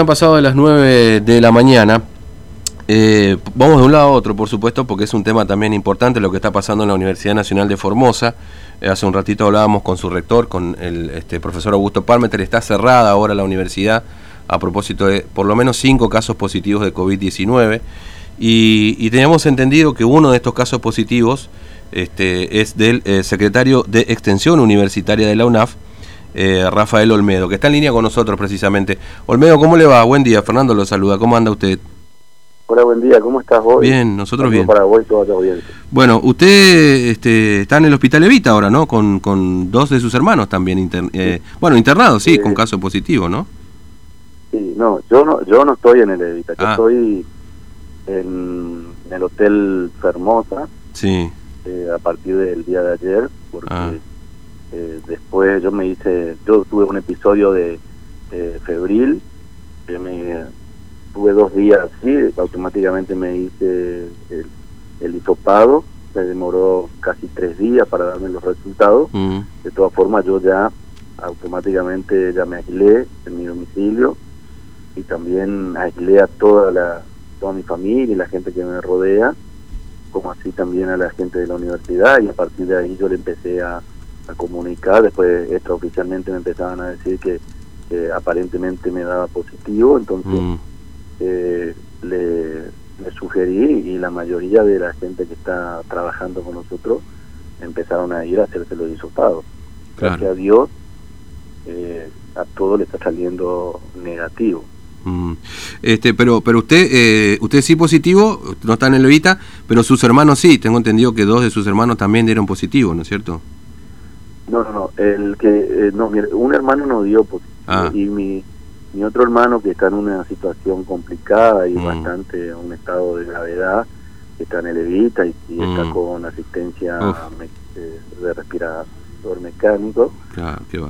Han pasado de las 9 de la mañana. Eh, vamos de un lado a otro, por supuesto, porque es un tema también importante lo que está pasando en la Universidad Nacional de Formosa. Eh, hace un ratito hablábamos con su rector, con el este, profesor Augusto Palmeter. Está cerrada ahora la universidad a propósito de por lo menos cinco casos positivos de COVID-19. Y, teníamos entendido que uno de estos casos positivos este, es del eh, secretario de Extensión Universitaria de la UNAF, eh, Rafael Olmedo, que está en línea con nosotros precisamente. Olmedo, ¿cómo le va? Buen día, Fernando lo saluda, ¿cómo anda usted? Hola, buen día, ¿cómo estás vos? Bien, nosotros bien. Para vos y toda la audiencia. Bueno, usted este, está en el Hospital Evita ahora, ¿no? Con, con dos de sus hermanos también, eh, bueno, internados, sí, con caso positivo, ¿no? Sí, no, yo no, yo no estoy en el Evita, yo ah. estoy en, el Hotel Fermosa. Sí. Eh, a partir del día de ayer, porque... Ah. Eh, después yo me hice, yo tuve un episodio de febril, que me tuve dos días así, automáticamente me hice el, el hisopado, se demoró casi tres días para darme los resultados. Mm. De todas formas, yo ya automáticamente ya me aislé en mi domicilio y también aislé a toda la toda mi familia y la gente que me rodea, como así también a la gente de la universidad y a partir de ahí yo le empecé a a comunicar, después extraoficialmente me empezaban a decir que, aparentemente me daba positivo, entonces mm. eh, le, sugerí y la mayoría de la gente que está trabajando con nosotros empezaron a ir a hacerse los hisopados. Gracias a Dios, eh, a todo le está saliendo negativo. Mm. Este, pero, pero usted, eh, usted sí positivo, no está en el Levita, pero sus hermanos sí. Tengo entendido que dos de sus hermanos también dieron positivo, ¿no es cierto? No, no, no. El que, eh, no, un hermano no dio positivo ah. y mi, mi otro hermano que está en una situación complicada y mm. bastante, un estado de gravedad, está en el Evita y, está mm. con asistencia eh, de respirador mecánico.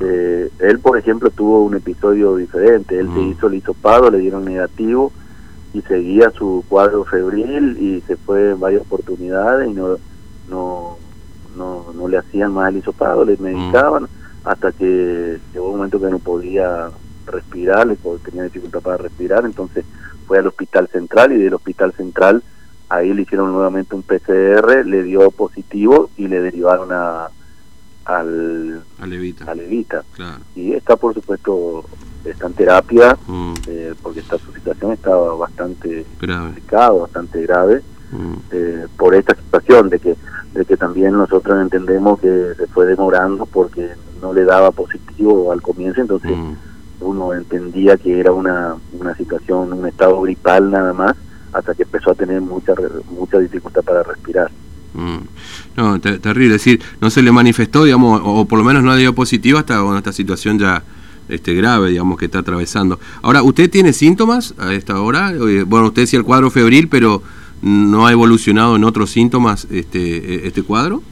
eh, él, por ejemplo, tuvo un episodio diferente. Él se mm. hizo el hisopado, le dieron negativo y seguía su cuadro febril y se fue en varias oportunidades y no, no no, no le hacían más el hisopado, le medicaban hasta que llegó un momento que no podía respirar, tenía dificultad para respirar, entonces fue al hospital central y del hospital central ahí le hicieron nuevamente un PCR, le dio positivo y le derivaron a al a Levita, y está por supuesto está en terapia mm. eh, porque esta su situación estaba bastante complicada, bastante grave. Eh, por esta situación de que de que también nosotros entendemos que se fue demorando porque no le daba positivo al comienzo, entonces mm. uno entendía que era una, una situación, un estado gripal nada más, hasta que empezó a tener mucha mucha dificultad para respirar. Mm. No, terrible, es decir, no se le manifestó, digamos, o, por lo menos no dio positivo hasta con esta situación ya este grave, digamos, que está atravesando. Ahora, ¿usted tiene síntomas a esta hora? Bueno, usted decía el cuadro febril, pero ¿No ha evolucionado en otros síntomas este, este cuadro?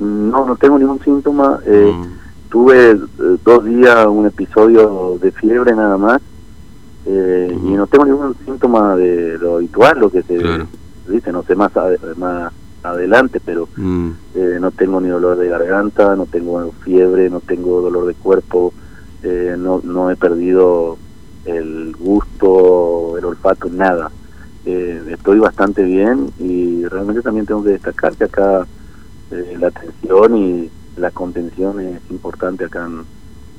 No, no tengo ningún síntoma. Eh, mm. Tuve eh, dos días un episodio de fiebre nada más eh, y no tengo ningún síntoma de lo habitual, lo que se dice, no sé más, más adelante, pero mm. no tengo ni dolor de garganta, no tengo fiebre, no tengo dolor de cuerpo, no, no he perdido el gusto, el olfato, nada eh, estoy bastante bien y realmente también tengo que destacar que acá eh, la atención y la contención es importante acá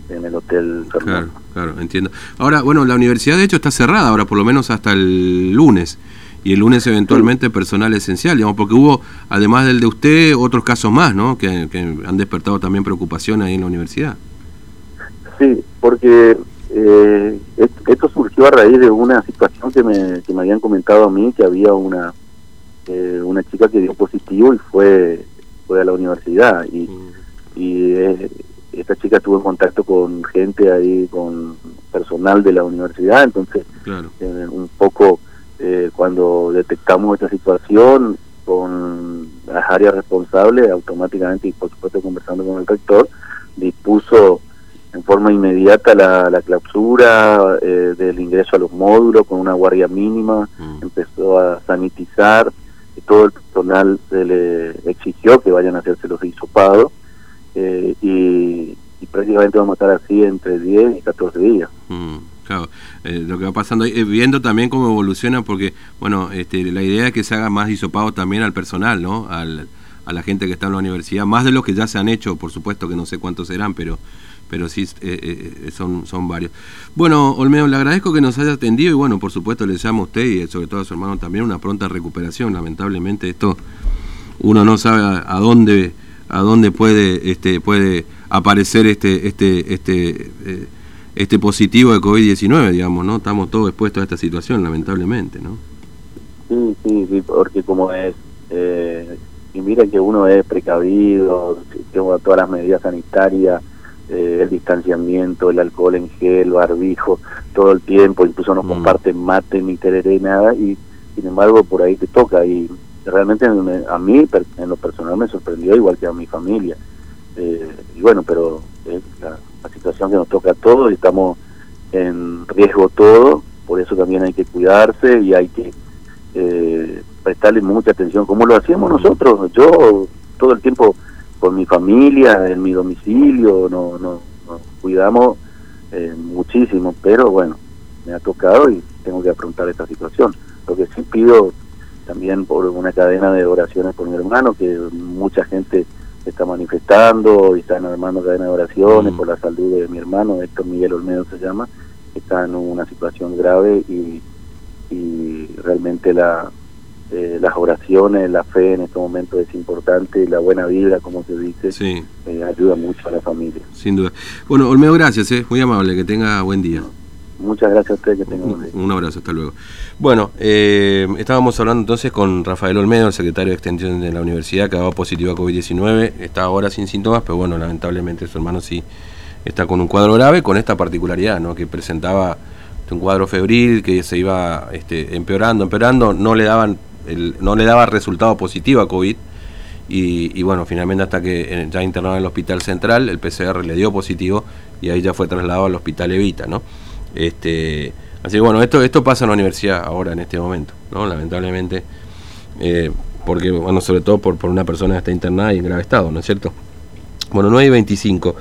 en, el hotel. Claro, claro, entiendo. Ahora, bueno, la universidad de hecho está cerrada ahora por lo menos hasta el lunes y el lunes eventualmente personal esencial, digamos, porque hubo, además del de usted, otros casos más, ¿no? Que, que han despertado también preocupación ahí en la universidad. Sí, porque eh, esto surgió a raíz de una situación que me, que me habían comentado a mí, que había una eh, una chica que dio positivo y fue, fue a la universidad. Y, mm. y eh, esta chica estuvo en contacto con gente ahí, con personal de la universidad, entonces eh, un poco cuando detectamos esta situación con las áreas responsables, automáticamente y por supuesto conversando con el rector, dispuso en forma inmediata la, la clausura eh, del ingreso a los módulos con una guardia mínima, mm. empezó a sanitizar, y todo el personal se le exigió que vayan a hacerse los hisopados eh, y, prácticamente vamos a estar así entre 10 y 14 días. Mm. Claro, eh, lo que va pasando ahí, viendo también cómo evoluciona, porque, bueno, este, la idea es que se haga más hisopado también al personal, ¿no? Al, a la gente que está en la universidad, más de los que ya se han hecho, por supuesto que no sé cuántos serán, pero pero sí son, son varios. Bueno, Olmedo, le agradezco que nos haya atendido y bueno, por supuesto le llamo a usted y sobre todo a su hermano también una pronta recuperación. Lamentablemente esto uno no sabe a, dónde a dónde puede este puede aparecer este este este eh, este positivo de COVID-19, digamos, ¿no? Estamos todos expuestos a esta situación, lamentablemente, ¿no? Sí, sí, sí, porque como es, eh, y mira que uno es precavido, tengo todas las medidas sanitarias, eh, el distanciamiento, el alcohol en gel, barbijo, todo el tiempo, incluso no mm. comparten mate ni tereré, nada, y sin embargo por ahí te toca, y realmente a mí, en lo personal, me sorprendió, igual que a mi familia. Eh, y bueno, pero es la, situación que nos toca a todos y estamos en riesgo todo, por eso también hay que cuidarse y hay que eh, prestarle mucha atención, como lo hacíamos nosotros. Yo todo el tiempo con mi familia, en mi domicilio, no, no, cuidamos eh, muchísimo, pero bueno, me ha tocado y tengo que afrontar esta situación. Lo que sí pido también por una cadena de oraciones por mi hermano, que mucha gente está manifestando y están armando cadena de oraciones mm. por la salud de mi hermano, Héctor Miguel Olmedo se llama, está en una situación grave y, y realmente la, eh, las oraciones, la fe en este momento es importante, la buena vibra, como se dice, eh, ayuda mucho a la familia. Sin duda. Bueno, Olmedo, gracias, eh, muy amable, que tenga buen día. Muchas gracias a usted, que tenga buen día. Un abrazo, hasta luego. Bueno, estábamos hablando entonces con Rafael Olmedo, el secretario de Extensión de la Universidad, que ha dado positivo a COVID-19, está ahora sin síntomas, pero bueno, lamentablemente su hermano sí está con un cuadro grave, con esta particularidad, ¿no? que presentaba un cuadro febril que se iba este, empeorando, empeorando, no le daban no le daba resultado positivo a COVID. Y, bueno, finalmente hasta que ya internado en el hospital central, el PCR le dio positivo y ahí ya fue trasladado al hospital Evita, ¿no? Este, así que bueno, esto, esto pasa en la universidad ahora, en este momento, ¿no? Lamentablemente, eh, porque, bueno, sobre todo por, por una persona que está internada y en grave estado, ¿no es cierto? Bueno, 9 y 25.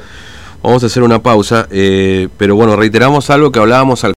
Vamos a hacer una pausa, eh, pero bueno, reiteramos algo que hablábamos al